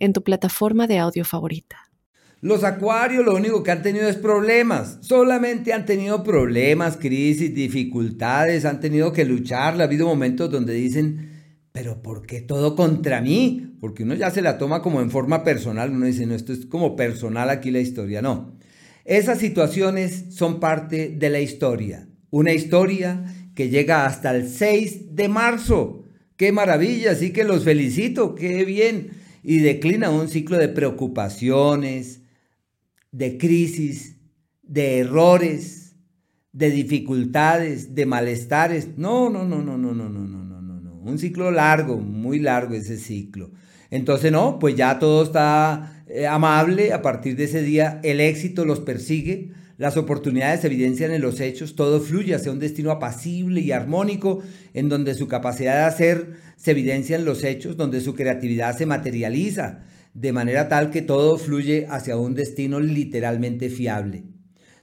en tu plataforma de audio favorita. Los acuarios lo único que han tenido es problemas. Solamente han tenido problemas, crisis, dificultades, han tenido que luchar. Ha habido momentos donde dicen, pero ¿por qué todo contra mí? Porque uno ya se la toma como en forma personal. Uno dice, no, esto es como personal aquí la historia. No. Esas situaciones son parte de la historia. Una historia que llega hasta el 6 de marzo. ¡Qué maravilla! Así que los felicito. ¡Qué bien! Y declina un ciclo de preocupaciones, de crisis, de errores, de dificultades, de malestares. No, no, no, no, no, no, no, no, no, no, no. Un ciclo largo, muy largo ese ciclo. Entonces, no, pues ya todo está eh, amable. A partir de ese día, el éxito los persigue. Las oportunidades se evidencian en los hechos, todo fluye hacia un destino apacible y armónico, en donde su capacidad de hacer se evidencia en los hechos, donde su creatividad se materializa, de manera tal que todo fluye hacia un destino literalmente fiable.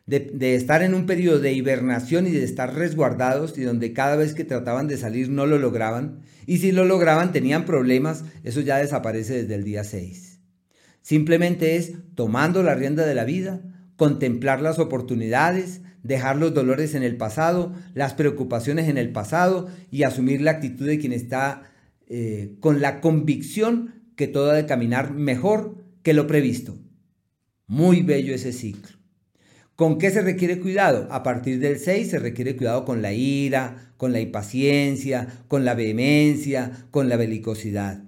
De, estar en un periodo de hibernación y de estar resguardados y donde cada vez que trataban de salir no lo lograban, y si lo lograban tenían problemas, eso ya desaparece desde el día 6. Simplemente es tomando la rienda de la vida, contemplar las oportunidades, dejar los dolores en el pasado, las preocupaciones en el pasado y asumir la actitud de quien está eh, con la convicción que todo ha de caminar mejor que lo previsto. Muy bello ese ciclo. ¿Con qué se requiere cuidado? A partir del 6 se requiere cuidado con la ira, con la impaciencia, con la vehemencia, con la belicosidad.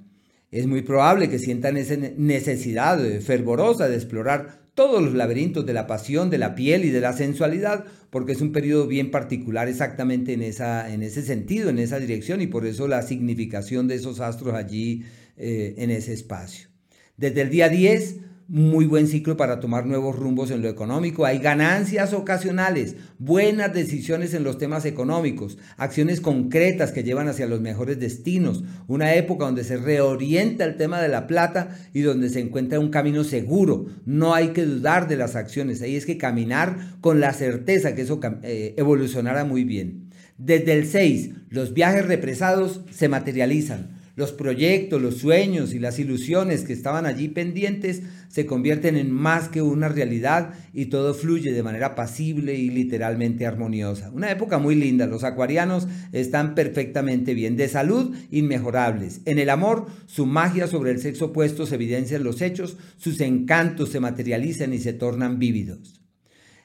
Es muy probable que sientan esa necesidad fervorosa de explorar todos los laberintos de la pasión, de la piel y de la sensualidad, porque es un periodo bien particular exactamente en, esa, en ese sentido, en esa dirección, y por eso la significación de esos astros allí eh, en ese espacio. Desde el día 10 muy buen ciclo para tomar nuevos rumbos en lo económico. Hay ganancias ocasionales, buenas decisiones en los temas económicos, acciones concretas que llevan hacia los mejores destinos, una época donde se reorienta el tema de la plata y donde se encuentra un camino seguro. No hay que dudar de las acciones, ahí es que caminar con la certeza que eso eh, evolucionará muy bien. Desde el 6, los viajes represados se materializan los proyectos, los sueños y las ilusiones que estaban allí pendientes se convierten en más que una realidad y todo fluye de manera pasible y literalmente armoniosa. Una época muy linda, los acuarianos están perfectamente bien, de salud inmejorables. En el amor, su magia sobre el sexo opuesto se evidencia en los hechos, sus encantos se materializan y se tornan vívidos.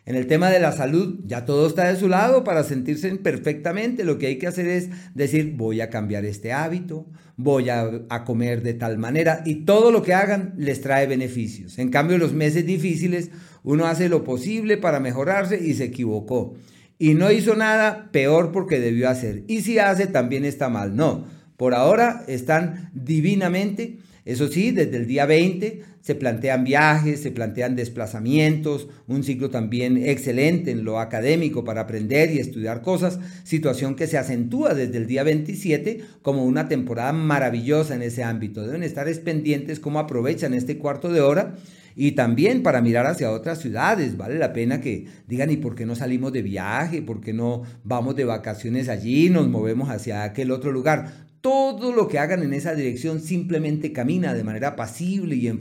En el tema de la salud, ya todo está de su lado para sentirse perfectamente. Lo que hay que hacer es decir, voy a cambiar este hábito, voy a, comer de tal manera y todo lo que hagan les trae beneficios. En cambio, los meses difíciles, uno hace lo posible para mejorarse y se equivocó. Y no hizo nada peor porque debió hacer. Y si hace, también está mal. No, por ahora están divinamente eso sí, desde el día 20 se plantean viajes, se plantean desplazamientos, un ciclo también excelente en lo académico para aprender y estudiar cosas, situación que se acentúa desde el día 27 como una temporada maravillosa en ese ámbito. Deben estar pendientes cómo aprovechan este cuarto de hora y también para mirar hacia otras ciudades. Vale la pena que digan, ¿y por qué no salimos de viaje? ¿Por qué no vamos de vacaciones allí? Nos movemos hacia aquel otro lugar todo lo que hagan en esa dirección simplemente camina de manera pasible y en